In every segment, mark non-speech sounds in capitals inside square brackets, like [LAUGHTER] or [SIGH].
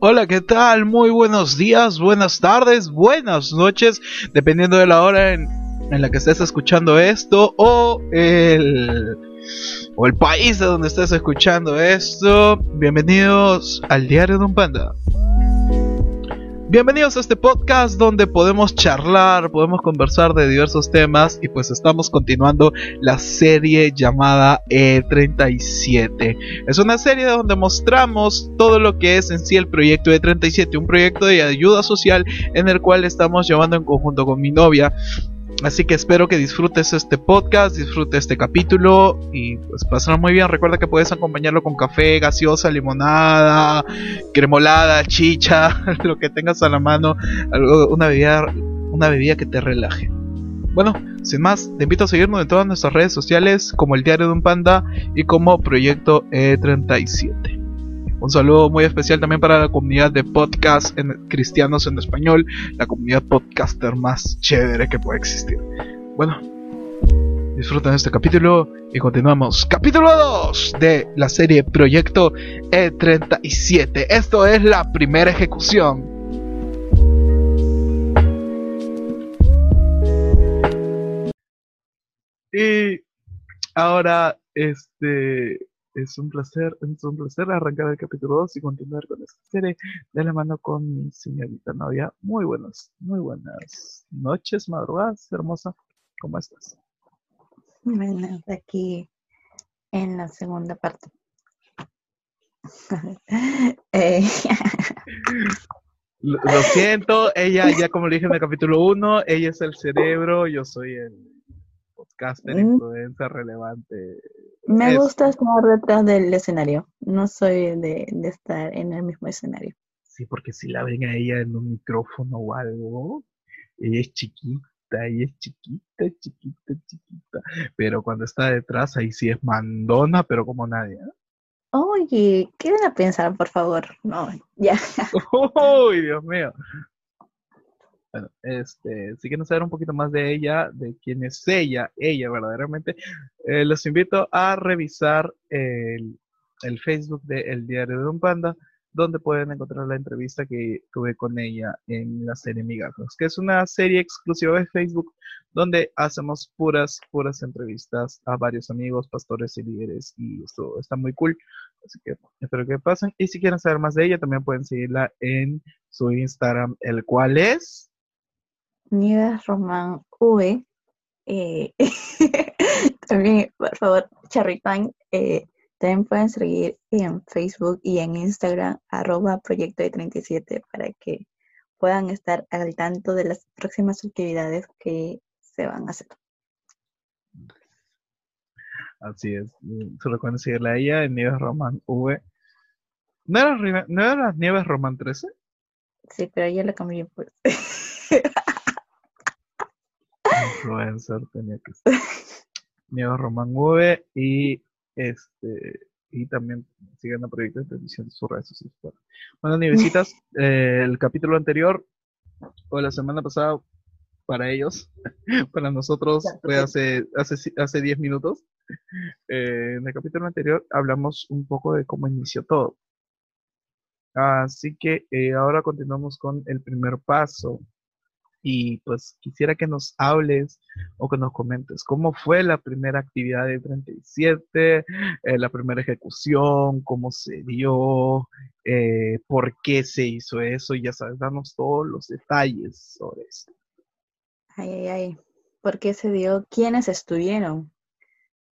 Hola, ¿qué tal? Muy buenos días, buenas tardes, buenas noches, dependiendo de la hora en, la que estés escuchando esto o el, o el país de donde estés escuchando esto. Bienvenidos al Diario de un Panda. Bienvenidos a este podcast donde podemos charlar, podemos conversar de diversos temas y pues estamos continuando la serie llamada E37. Es una serie donde mostramos todo lo que es en sí el proyecto E37, un proyecto de ayuda social en el cual estamos llevando en conjunto con mi novia Así que espero que disfrutes este podcast, disfrutes este capítulo y pues pasarlo muy bien. Recuerda que puedes acompañarlo con café, gaseosa, limonada, cremolada, chicha, [LAUGHS] lo que tengas a la mano, una bebida, una bebida que te relaje. Bueno, sin más, te invito a seguirnos en todas nuestras redes sociales como el Diario de un Panda y como Proyecto E37. Un saludo muy especial también para la comunidad de podcast en, cristianos en español, la comunidad podcaster más chévere que puede existir. Bueno, disfruten este capítulo y continuamos. Capítulo 2 de la serie Proyecto E37. Esto es la primera ejecución. Y ahora, este, es un placer, es un placer arrancar el capítulo 2 y continuar con esta serie de la mano con mi señorita novia. Muy buenas, muy buenas noches, madrugadas, hermosa. ¿Cómo estás? Buenas, aquí en la segunda parte. [LAUGHS] Eh, lo, siento, ella ya como le dije en el capítulo 1, ella es el cerebro, yo soy el podcaster, mm. influencer relevante me gusta estar detrás del escenario. No soy de, estar en el mismo escenario. Sí, porque si la ven a ella en un micrófono o algo, ella es chiquita, ella es chiquita, chiquita, chiquita. Pero cuando está detrás, ahí sí es mandona, pero como nadie. ¿eh? Oye, ¿qué van a pensar, por favor? No, ya. [LAUGHS] Uy, Dios mío. Bueno, este, si quieren saber un poquito más de ella, de quién es ella, ella verdaderamente, eh, los invito a revisar el, Facebook de El Diario de un Panda, donde pueden encontrar la entrevista que tuve con ella en la serie Migajos, que es una serie exclusiva de Facebook donde hacemos puras, puras entrevistas a varios amigos, pastores y líderes y esto está muy cool. Así que espero que pasen. Y si quieren saber más de ella, también pueden seguirla en su Instagram, el cual es Nieves Román V. Eh, [LAUGHS] también, por favor, Charripan, eh, también pueden seguir en Facebook y en Instagram, arroba proyecto de 37, para que puedan estar al tanto de las próximas actividades que se van a hacer. Así es. Solo pueden seguirle a ella en Nieves Román V. ¿No era, ¿No era Nieves Román 13? Sí, pero ella la cambió pues. [LAUGHS] influencer tenía que ser. Nieva Román V y este y también siguen a proyectos de televisión de sus redes sociales. Bueno, Nievecitas, [LAUGHS] eh, el capítulo anterior o la semana pasada para ellos, [LAUGHS] para nosotros fue hace hace hace 10 minutos. Eh, en el capítulo anterior hablamos un poco de cómo inició todo. Así que eh, ahora continuamos con el primer paso, y pues quisiera que nos hables o que nos comentes cómo fue la primera actividad de 37, eh, la primera ejecución, cómo se dio, eh, por qué se hizo eso y ya sabes, danos todos los detalles sobre eso. Ay, ay, ay, ¿por qué se dio? ¿Quiénes estuvieron?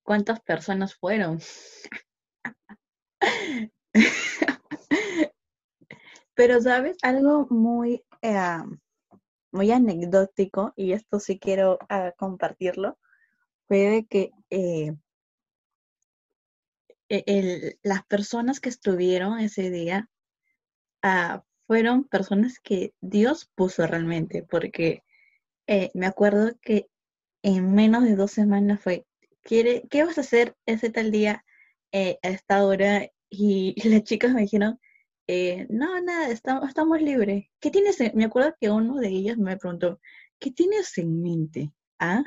¿Cuántas personas fueron? [LAUGHS] Pero, ¿sabes? Algo muy... Eh, muy anecdótico, y esto sí quiero ah, compartirlo, fue de que eh, e, las personas que estuvieron ese día ah, fueron personas que Dios puso realmente, porque eh, me acuerdo que en menos de dos semanas fue, ¿quiere, ¿qué vas a hacer ese tal día eh, a esta hora? Y [LAUGHS] las chicas me dijeron, eh, no, nada, estamos, libres. ¿Qué tienes Me acuerdo que uno de ellos me preguntó, ¿qué tienes en mente? ¿Ah?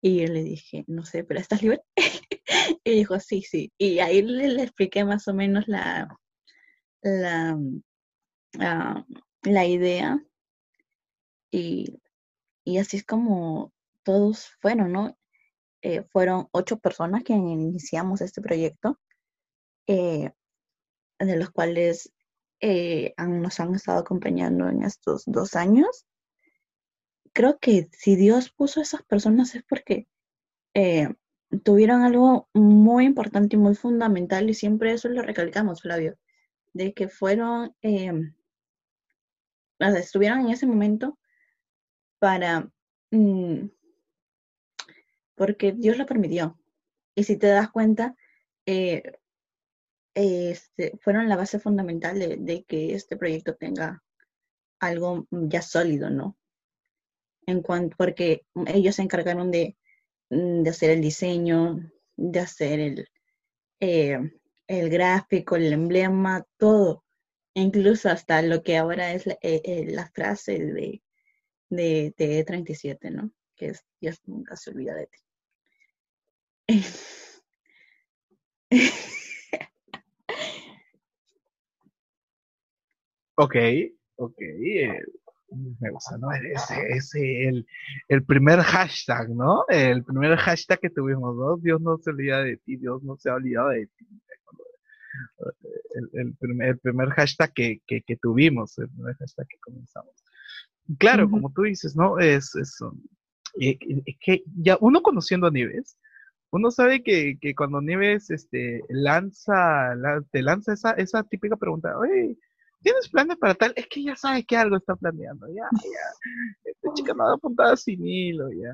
Y yo le dije, no sé, pero ¿estás libre? [LAUGHS] Y dijo, sí, sí. Y ahí le, expliqué más o menos la, la, ah, la idea. Y, así es como todos fueron, ¿no? Eh, fueron ocho personas que iniciamos este proyecto, eh, de los cuales eh, nos han estado acompañando en estos dos años. Creo que si Dios puso a esas personas es porque tuvieron algo muy importante y muy fundamental y siempre eso lo recalcamos, Flavio, de que fueron, em, estuvieron en ese momento para, mm, porque Dios lo permitió. Y si te das cuenta, eh, este, fueron la base fundamental de, que este proyecto tenga algo ya sólido, ¿no? En cuanto, porque ellos se encargaron de de hacer el diseño, de hacer el, eh, el gráfico, el emblema, todo. Incluso hasta lo que ahora es la, eh, eh, frase de, de, de 37 ¿no? Que es Dios nunca se olvida de ti. [LAUGHS] ok, ok me gusta, ¿no? Ese es el, el, primer hashtag, ¿no? El primer hashtag que tuvimos, ¿no? Dios no se olvida de ti, Dios no se ha olvidado de ti. El, el, primer, el primer, hashtag que, que, que, tuvimos, el primer hashtag que comenzamos. Claro, como tú dices, ¿no? Es, es, es, que ya uno conociendo a Nieves, uno sabe que, que cuando Nieves este, lanza, te lanza esa, esa típica pregunta, oye, ¿Tienes planes para tal? Es que ya sabes que algo está planeando, ya, ya. Esta chica me ha apuntado sin hilo, ya.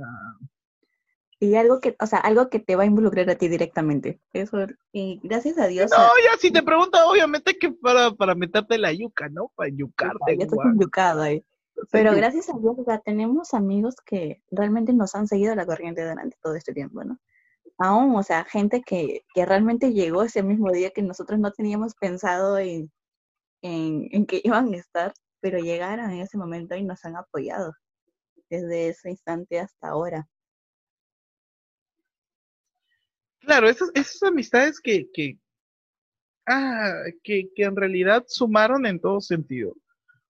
Y algo que, o sea, algo que te va a involucrar a ti directamente. Eso, y gracias a Dios. No, ya si te pregunta, obviamente que para, para meterte la yuca, ¿no? Para yucarte. Ya estás yucado ahí. Pero gracias a Dios, o sea, tenemos amigos que realmente nos han seguido la corriente durante todo este tiempo, ¿no? Aún, o sea, gente que, que realmente llegó ese mismo día que nosotros no teníamos pensado en, en, que [LAUGHS] iban a estar, pero llegaron en ese momento y nos han apoyado desde ese instante hasta ahora. Claro, esas, amistades que, que, ah, que, que en realidad sumaron en todo sentido,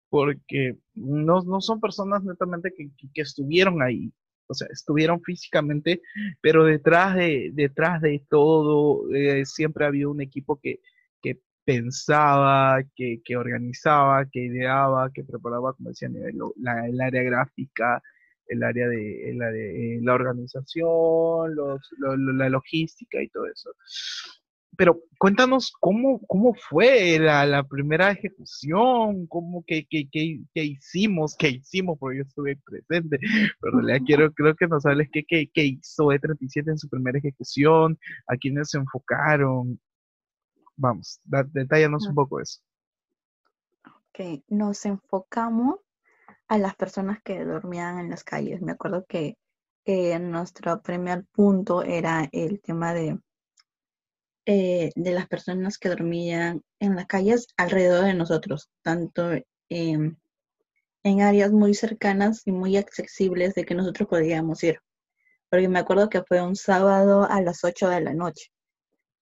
porque no, no son personas netamente que, que, estuvieron ahí, o sea, estuvieron físicamente, pero detrás de, detrás de todo eh, siempre ha habido un equipo que, pensaba, que, que, organizaba, que ideaba, que preparaba, como decía, la, el área gráfica, el área de, el de la organización, los, la logística y todo eso. Pero cuéntanos cómo, cómo fue la, la primera ejecución, cómo que, que, que, que, hicimos, qué hicimos, porque yo estuve presente, pero le quiero, creo que nos hables qué, qué, hizo E37 en su primera ejecución, a quiénes se enfocaron, Vamos, detállanos un poco eso. Ok, nos enfocamos a las personas que dormían en las calles. Me acuerdo que nuestro primer punto era el tema de, eh, de las personas que dormían en las calles alrededor de nosotros, tanto en áreas muy cercanas y muy accesibles de que nosotros podíamos ir. Porque me acuerdo que fue un sábado a las 8 de la noche.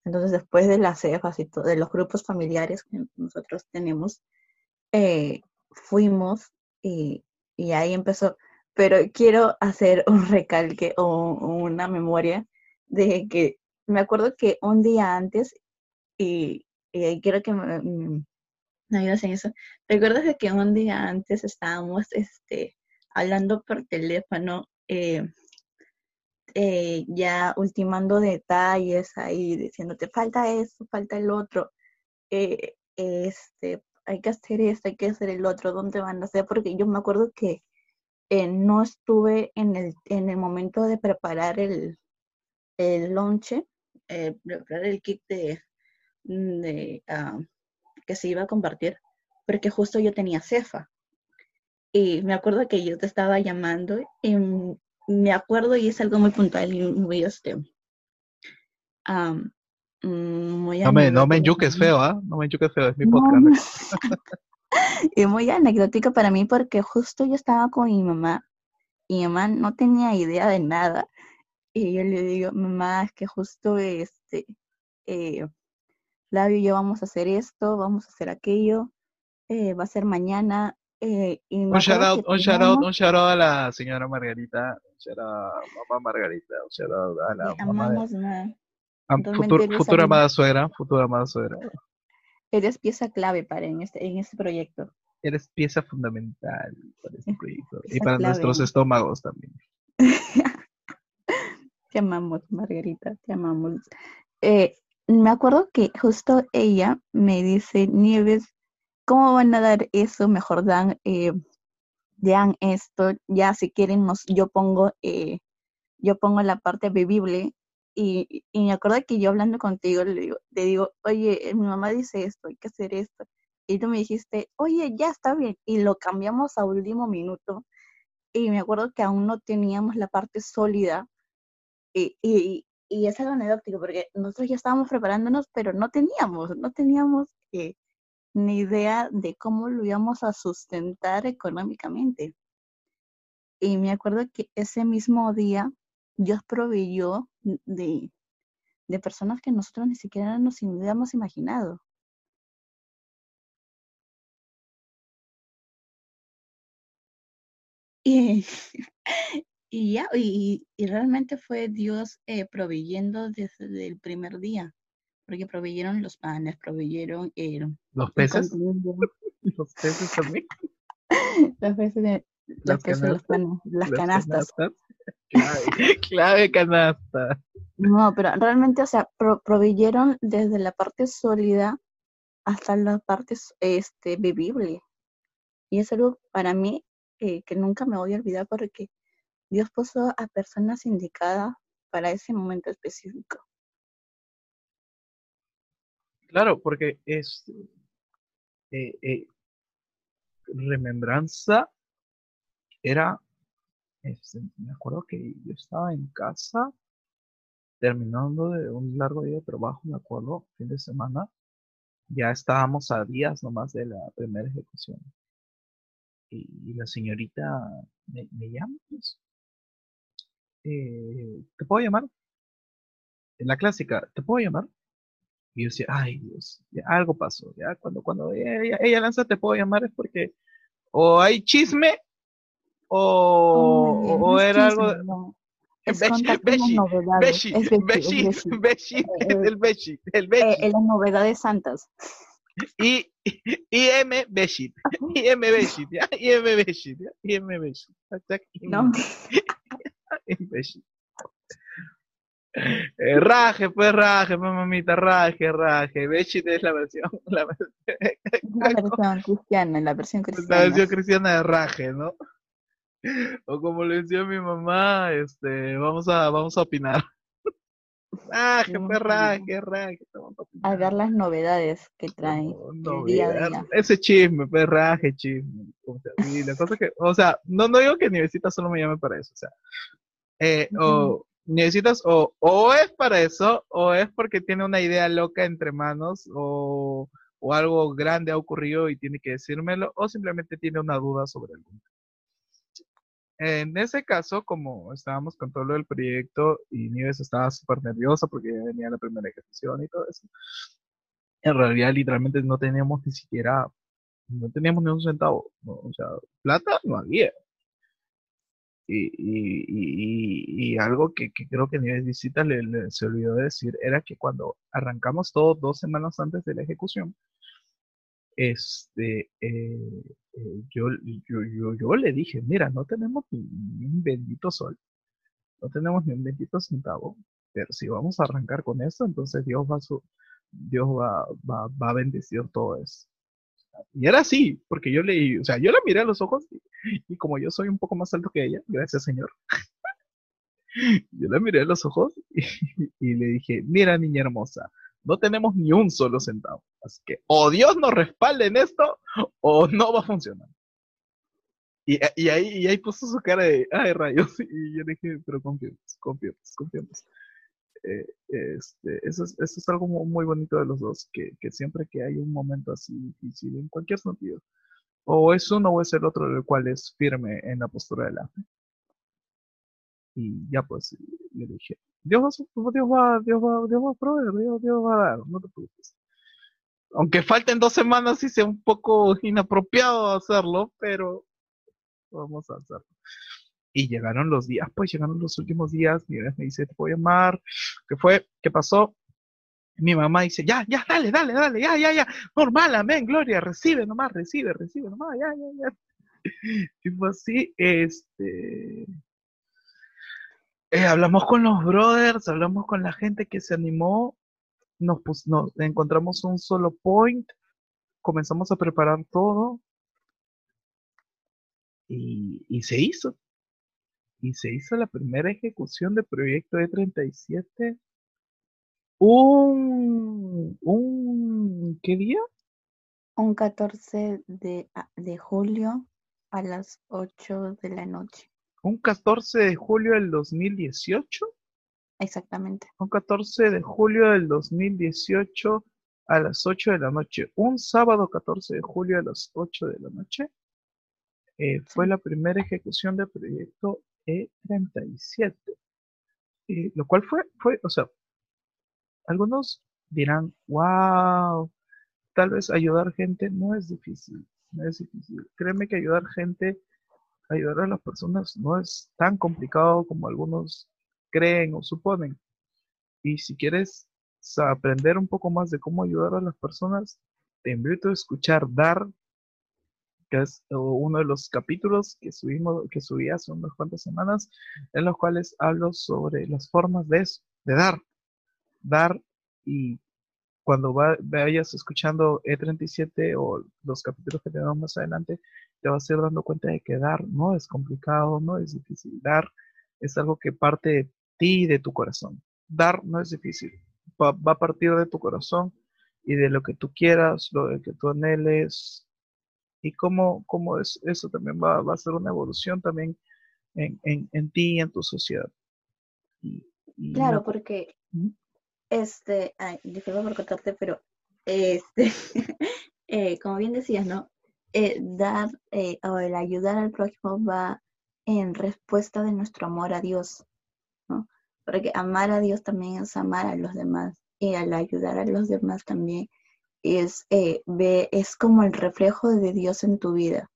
Entonces, después de las cefas y de los grupos familiares que nosotros tenemos, eh, fuimos y, ahí empezó. Pero quiero hacer un recalque o, una memoria de que me acuerdo que un día antes, y, quiero que me, me ayudes en eso, ¿recuerdas de que un día antes estábamos este, hablando por teléfono? Eh, eh, ya ultimando detalles ahí, diciéndote falta esto, falta el otro, eh, este, hay que hacer esto, hay que hacer el otro, ¿dónde van a hacer? Porque yo me acuerdo que eh, no estuve en el, en el momento de preparar el, el lonche, preparar el kit de, de ah, que se iba a compartir, porque justo yo tenía cefa. Y me acuerdo que yo te estaba llamando y me acuerdo y es algo muy puntual y muy este. Um, muy no, me, no me es feo, ¿ah? No me es feo, es mi podcast. [LAUGHS] y muy anecdótico para mí porque justo yo estaba con mi mamá y mi mamá no tenía idea de nada. Y yo le digo, mamá, es que justo este, eh, Flavio y yo vamos a hacer esto, vamos a hacer aquello, eh, va a ser mañana. Eh, y Un shout out, un shout out, un shout out a la señora Margarita, un shout out a mamá Margarita, un shout out a la le mamá de amamos, ma. a Realmente futur- eres, futura amada suegra, futura amada suegra. eres pieza clave para en este, en este proyecto. Eres pieza fundamental para este proyecto y para clave. nuestros estómagos también. [LAUGHS] Te amamos, Margarita, te amamos. Eh, me acuerdo que justo ella me dice, Nieves, ¿cómo van a dar eso? Mejor dan, eh, dan esto, ya si quieren nos, yo pongo, eh, yo pongo la parte bebible y, y me acuerdo que yo hablando contigo le digo, te digo, oye, eh, mi mamá dice esto, hay que hacer esto. Y tú me dijiste, oye, ya está bien. Y lo cambiamos a último minuto. Y me acuerdo que aún no teníamos la parte sólida y, y, y es algo anecdótico porque nosotros ya estábamos preparándonos, pero no teníamos, no teníamos eh, ni idea de cómo lo íbamos a sustentar económicamente. Y me acuerdo que ese mismo día Dios proveyó de, de personas que nosotros ni siquiera nos hubiéramos imaginado. Y, [LAUGHS] y ya, y, y realmente fue Dios eh, proveyendo desde el primer día, porque proveyeron los panes, proveyeron eh, Los peces, [LAUGHS] los peces también, [LAUGHS] las veces de, los canastas, panes, las canastas. canastas. Clave, [LAUGHS] clave canasta. No, pero realmente, o sea, pro- proveyeron desde la parte sólida hasta la parte este, bebible. Y es algo para mí eh, que nunca me voy a olvidar porque Dios puso a personas indicadas para ese momento específico. Claro, porque es eh, eh, remembranza era, este, me acuerdo que yo estaba en casa terminando de un largo día de trabajo, me acuerdo, fin de semana, ya estábamos a días nomás de la primera ejecución. Y, la señorita me, me llama, pues, eh, ¿te puedo llamar? En la clásica, ¿te puedo llamar? Y yo decía, ay Dios, ya algo pasó, ya cuando, cuando ella, ella- lanza te puedo llamar es porque o hay chisme o, Oye, o no era algo chisme, de... no. Es Beshi, Beshi. Beshi, Es Beshi, es Beshi, Beshi. Beshi, Eh, el Beshi, el eh, Beshi. eh, las novedades santas. Y, Beshit, IM Beshit, ¿ya? IM Beshit, ¿ya? IM Beshit. IM No, [LAUGHS] Beshit. Eh, raje, pues raje, pues mamita, raje, raje. Beshit es la versión, [LAUGHS] la, versión- la versión cristiana, la versión la cristiana. versión cristiana de raje, ¿no? [LAUGHS] O como le decía mi mamá, este, vamos a, vamos a opinar. [LAUGHS] Raje, pues raje, raje, a ver las novedades que traen No, día a día. Ese chisme, perraje, chisme. O sea, y la cosa que, o sea, no, no digo que Nievecita solo me llame para eso, o sea, eh, o Nievecitas o, o es para eso, o es porque tiene una idea loca entre manos, o, o algo grande ha ocurrido y tiene que decírmelo, o simplemente tiene una duda sobre algo. En ese caso, como estábamos con todo lo del proyecto y Nieves estaba súper nerviosa porque ya venía la primera ejecución y todo eso, en realidad literalmente no teníamos ni siquiera, no teníamos ni un centavo, o sea, plata no había. Y, y, algo que, creo que Nieves Visita le, se olvidó de decir era que cuando arrancamos todo dos semanas antes de la ejecución, este, eh, eh, yo, yo, yo, yo le dije, mira, no tenemos ni, un bendito sol, no tenemos ni un bendito centavo, pero si vamos a arrancar con esto, entonces Dios va su, Dios va, va, va a bendecir todo eso. Y era así, porque yo le, o sea, yo la miré a los ojos y, y como yo soy un poco más alto que ella, gracias Señor, [LAUGHS] yo la miré a los ojos y, le dije, mira niña hermosa, no tenemos ni un solo centavo, así que o Dios nos respalde en esto o no va a funcionar. Y, y ahí, y ahí puso su cara de, ay rayos, [LAUGHS] y yo le dije, pero confiemos, confiemos, confiemos. Eh, este, eso, es, algo mu- muy bonito de los dos, que, siempre que hay un momento así difícil, en cualquier sentido, o es uno o es el otro, el cual es firme en la postura de la fe. Y ya pues, yo dije, Dios va, Dios va, Dios va, Dios va a proveer, Dios, Dios va a dar, no te preocupes. Aunque falten dos semanas y sea un poco inapropiado hacerlo, pero vamos a hacerlo. Y llegaron los días, pues llegaron los últimos días, mi vez me dice, te voy a llamar, ¿qué fue? ¿Qué pasó? Mi mamá dice, ya, ya, dale, dale, dale, ya, ya, ya, normal, amén, gloria, recibe nomás, recibe, recibe nomás, ya, ya, ya. [LAUGHS] Y fue así, este, eh, hablamos con los brothers, hablamos con la gente que se animó, nos, nos encontramos un solo point, comenzamos a preparar todo y, y, se hizo. Y se hizo la primera ejecución del proyecto E37 un, un, ¿qué día? Un 14 de, de julio a las 8 de la noche un 14 de julio del 2018. Exactamente. Un 14 de julio del 2018 a las 8 de la noche. Un sábado 14 de julio a las 8 de la noche. Eh, fue la primera ejecución del proyecto E37. Eh, lo cual fue, fue, o sea, algunos dirán, wow, tal vez ayudar gente no es difícil, no es difícil. Créeme que ayudar gente ayudar a las personas no es tan complicado como algunos creen o suponen. Y si quieres aprender un poco más de cómo ayudar a las personas, te invito a escuchar Dar, que es uno de los capítulos que subimos, que subí hace unas cuantas semanas, en los cuales hablo sobre las formas de de dar. Dar y cuando vayas escuchando E37 o los capítulos que tenemos más adelante, te vas a ir dando cuenta de que dar no es complicado, no es difícil. Dar es algo que parte de ti de tu corazón. Dar no es difícil. Va, a partir de tu corazón y de lo que tú quieras, lo que tú anheles. Y cómo, cómo es, eso también va, a ser una evolución también en, en, ti y en tu sociedad. claro, porque este, ay, disculpa por contarte, pero este, [LAUGHS] eh, como bien decías, ¿no? Eh, dar eh, o el ayudar al prójimo va en respuesta de nuestro amor a Dios, ¿no? Porque amar a Dios también es amar a los demás y al ayudar a los demás también es, ve, es como el reflejo de Dios en tu vida.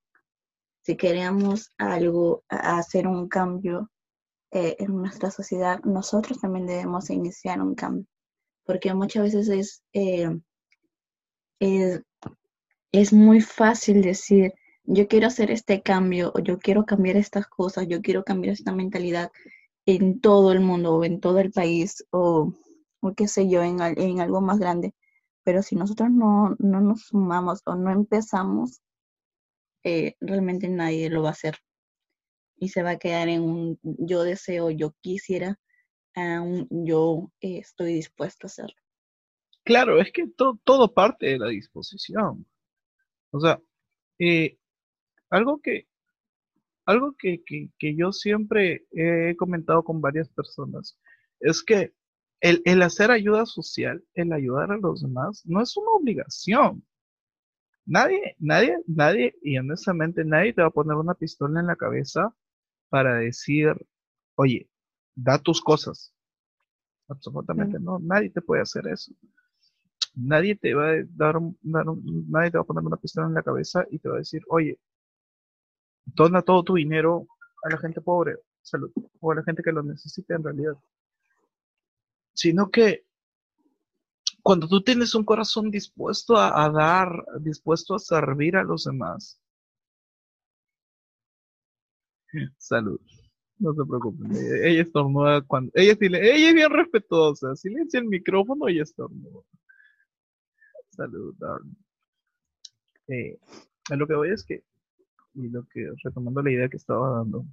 Si queremos algo, hacer un cambio en nuestra sociedad, nosotros también debemos iniciar un cambio porque muchas veces eh, es, es, muy fácil decir, yo quiero hacer este cambio, o yo quiero cambiar estas cosas, yo quiero cambiar esta mentalidad en todo el mundo, o en todo el país, o, o qué sé yo, en, en algo más grande. Pero si nosotros no, no nos sumamos o no empezamos, eh, realmente nadie lo va a hacer. Y se va a quedar en un yo deseo, yo quisiera, yo eh, estoy dispuesto a hacerlo. Claro, es que todo parte de la disposición. O sea, eh, algo que algo que, que, yo siempre he comentado con varias personas es que el, el, hacer ayuda social, el ayudar a los demás, no es una obligación. Nadie, nadie, nadie, y honestamente nadie te va a poner una pistola en la cabeza para decir, oye, da tus cosas. Absolutamente no, nadie te puede hacer eso. Nadie te va a dar, nadie te va a poner una pistola en la cabeza y te va a decir, oye, dona todo tu dinero a la gente pobre, o a la gente que lo necesita en realidad. Sino que cuando tú tienes un corazón dispuesto a, dar, dispuesto a servir a los demás, [LAUGHS] salud. No se preocupen, ella, estornuda cuando. Ella, ella es bien respetuosa. Silencia el micrófono y estornuda. Salud, darling. Eh, lo que voy es que, y lo que, retomando la idea que estaba dando,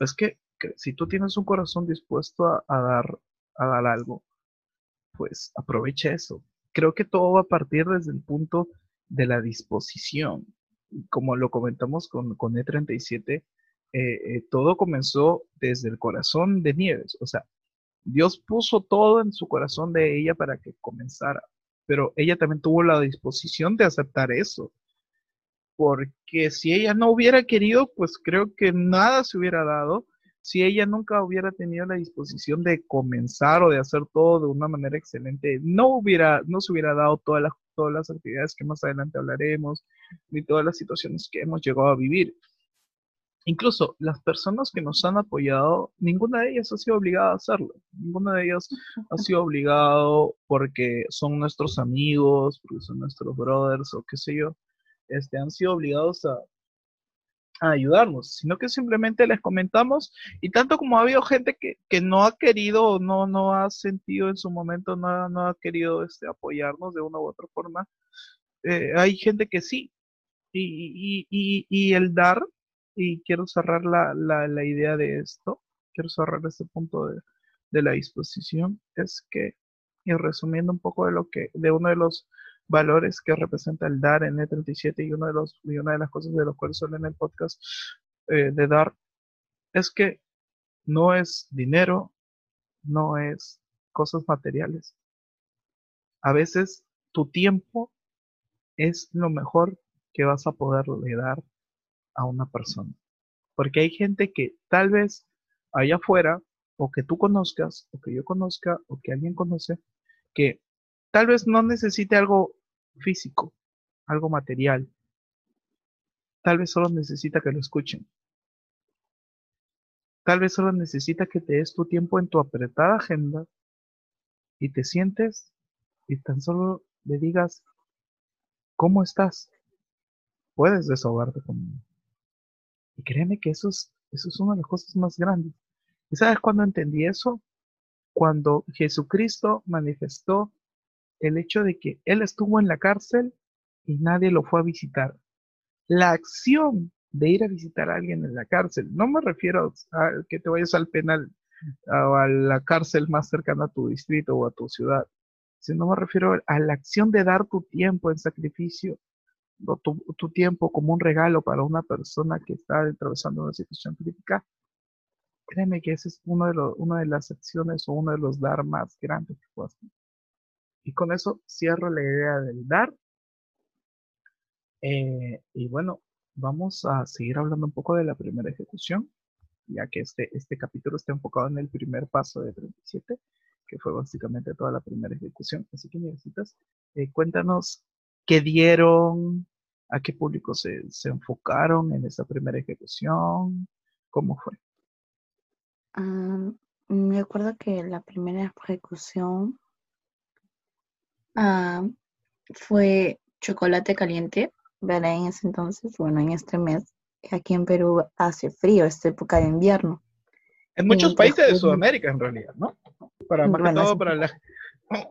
es que, si tú tienes un corazón dispuesto a, dar, a dar algo, pues aprovecha eso. Creo que todo va a partir desde el punto de la disposición. Como lo comentamos con, con E37, eh, eh, todo comenzó desde el corazón de Nieves. O sea, Dios puso todo en su corazón de ella para que comenzara, pero ella también tuvo la disposición de aceptar eso. Porque si ella no hubiera querido, pues creo que nada se hubiera dado. Si ella nunca hubiera tenido la disposición de comenzar o de hacer todo de una manera excelente, no hubiera, no se hubiera dado todas las, todas las actividades que más adelante hablaremos, ni todas las situaciones que hemos llegado a vivir. Incluso las personas que nos han apoyado, ninguna de ellas ha sido obligada a hacerlo. Ninguna de ellas ha sido obligado porque son nuestros amigos, porque son nuestros brothers o qué sé yo. Este, han sido obligados a, a ayudarnos, sino que simplemente les comentamos y tanto como ha habido gente que, que no ha querido, no, no ha sentido en su momento, no, no ha querido este, apoyarnos de una u otra forma, eh, hay gente que sí. Y, y, y, el dar, y quiero cerrar la, la, la, idea de esto, quiero cerrar este punto de, de la disposición, es que, y resumiendo un poco de lo que, de uno de los valores que representa el dar en E37 y, uno de los, y una de las cosas de las cuales suelen en el podcast eh, de dar es que no es dinero, no es cosas materiales. A veces tu tiempo es lo mejor que vas a poderle dar a una persona. Porque hay gente que tal vez allá afuera, o que tú conozcas, o que yo conozca, o que alguien conoce, que Tal vez no necesite algo físico, algo material. Tal vez solo necesita que lo escuchen. Tal vez solo necesita que te des tu tiempo en tu apretada agenda y te sientes y tan solo le digas, ¿cómo estás? Puedes desahogarte conmigo. Y créeme que eso es, una de las cosas más grandes. ¿Y sabes cuándo entendí eso? Cuando Jesucristo manifestó el hecho de que él estuvo en la cárcel y nadie lo fue a visitar. La acción de ir a visitar a alguien en la cárcel, no me refiero a que te vayas al penal o a la cárcel más cercana a tu distrito o a tu ciudad, sino me refiero a la acción de dar tu tiempo en sacrificio, tu, tiempo como un regalo para una persona que está atravesando una situación crítica. Créeme que esa es uno de una de las acciones o uno de los dar más grandes que puedas hacer. Y con eso cierro la idea del dar. Eh, y bueno, vamos a seguir hablando un poco de la primera ejecución, ya que este, este capítulo está enfocado en el primer paso de 37, que fue básicamente toda la primera ejecución. Así que, necesitas, eh, cuéntanos qué dieron, a qué público se, se enfocaron en esa primera ejecución, cómo fue. Ah, me acuerdo que la primera ejecución Ah, fue chocolate caliente, ¿verdad? En ese entonces, bueno, en este mes, aquí en Perú hace frío, es época de invierno. En muchos países de Sudamérica, en realidad, ¿no? Para más que todo para la...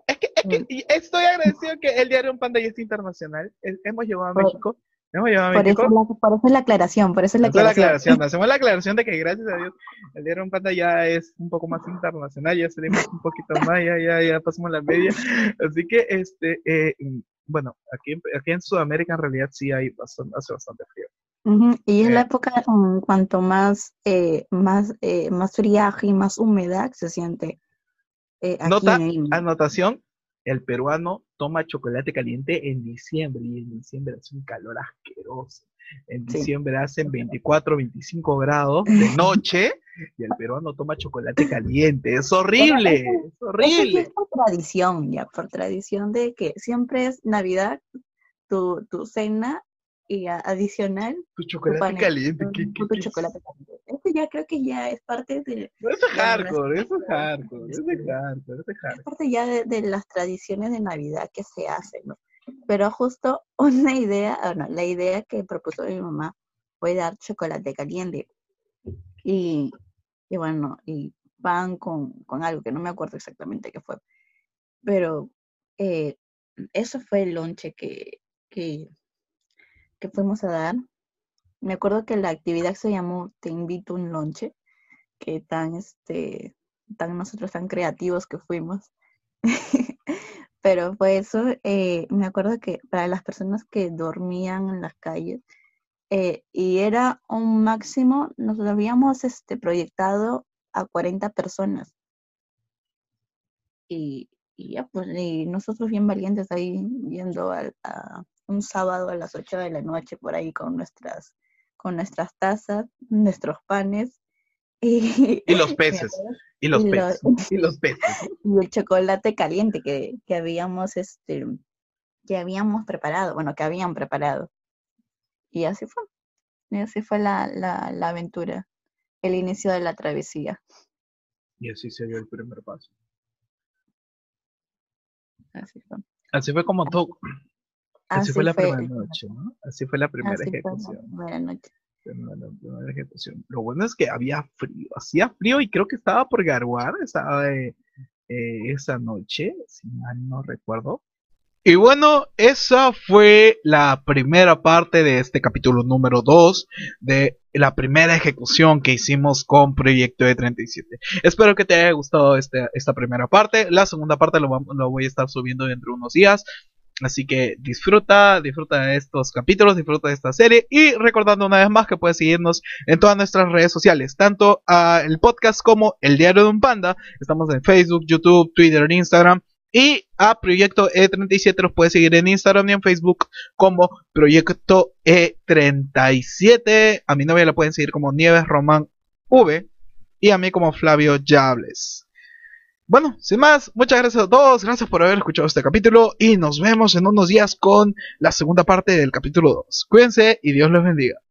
Es que, es que mm. estoy agradecido que el Diario Un Panda ya es internacional. Hemos llevado a México por, Eso es la, aclaración, por eso es la aclaración. [LAUGHS] Hacemos la aclaración de que gracias a Dios el Diario en Panda ya es un poco más internacional, ya salimos un poquito más, ya, ya, ya pasamos la media. Así que, este, eh, bueno, aquí, aquí en Sudamérica en realidad sí hay bastante, hace bastante frío. Y es la eh, época en cuanto más, eh, más, eh, más friaje y más humedad se siente. Aquí Nota, anotación, el peruano toma chocolate caliente en diciembre y en diciembre hace un calor asqueroso. En diciembre hacen 24, 25 grados de [LAUGHS] noche y el peruano toma chocolate caliente. Es horrible, es horrible. Es por tradición, ya, por tradición de que siempre es Navidad, tu, tu cena y adicional. Tu chocolate caliente. Tu, chocolate caliente. Ya creo que ya es parte de. eso es hardcore, eso es hardcore, eso es hardcore, es hardcore. Es parte ya de, las tradiciones de Navidad que se hacen, ¿no? Pero justo [LAUGHS] una idea, bueno, la idea que propuso mi mamá fue dar chocolate caliente. Y, y bueno, y pan con, con algo que no me acuerdo exactamente qué fue. Pero eh, eso fue el lonche que, que que fuimos a dar. Me acuerdo que la actividad se llamó Te invito un lonche, que tan, este, tan nosotros tan creativos que fuimos. [LAUGHS] Pero fue eso, eh, me acuerdo que para las personas que dormían en las calles, eh, y era un máximo, nos habíamos este, proyectado a 40 personas. Y, y ya, pues, y nosotros bien valientes ahí yendo a, un sábado a las 8 de la noche por ahí con nuestras, con nuestras tazas, nuestros panes Y, Y los peces. [LAUGHS] Y los peces. Y los [LAUGHS] peces. y el chocolate caliente que, que habíamos este que habíamos preparado, bueno, que habían preparado. Y así fue. Y así fue la, la, la aventura, el inicio de la travesía. Y así se dio el primer paso. Así fue. Así fue como todo. Así, fue la primera noche, ¿no? Así fue la primera así fue la ejecución. primera noche. La primera ejecución. Lo bueno es que había frío. Hacía frío y creo que estaba por garuar esa, eh, eh, esa noche, si mal no recuerdo. Y bueno, esa fue la primera parte de este capítulo número 2 de la primera ejecución que hicimos con Proyecto E37. Espero que te haya gustado este- esta primera parte. La segunda parte lo, lo voy a estar subiendo dentro de unos días. Así que disfruta, disfruta de estos capítulos, disfruta de esta serie y recordando una vez más que puedes seguirnos en todas nuestras redes sociales, tanto a el podcast como el diario de un panda. Estamos en Facebook, YouTube, Twitter, Instagram y a Proyecto E37 los puedes seguir en Instagram y en Facebook como Proyecto E37. A mi novia la pueden seguir como Nieves Román V y a mí como Flavio Yables. Bueno, sin más, muchas gracias a todos, gracias por haber escuchado este capítulo y nos vemos en unos días con la segunda parte del capítulo 2. Cuídense y Dios los bendiga.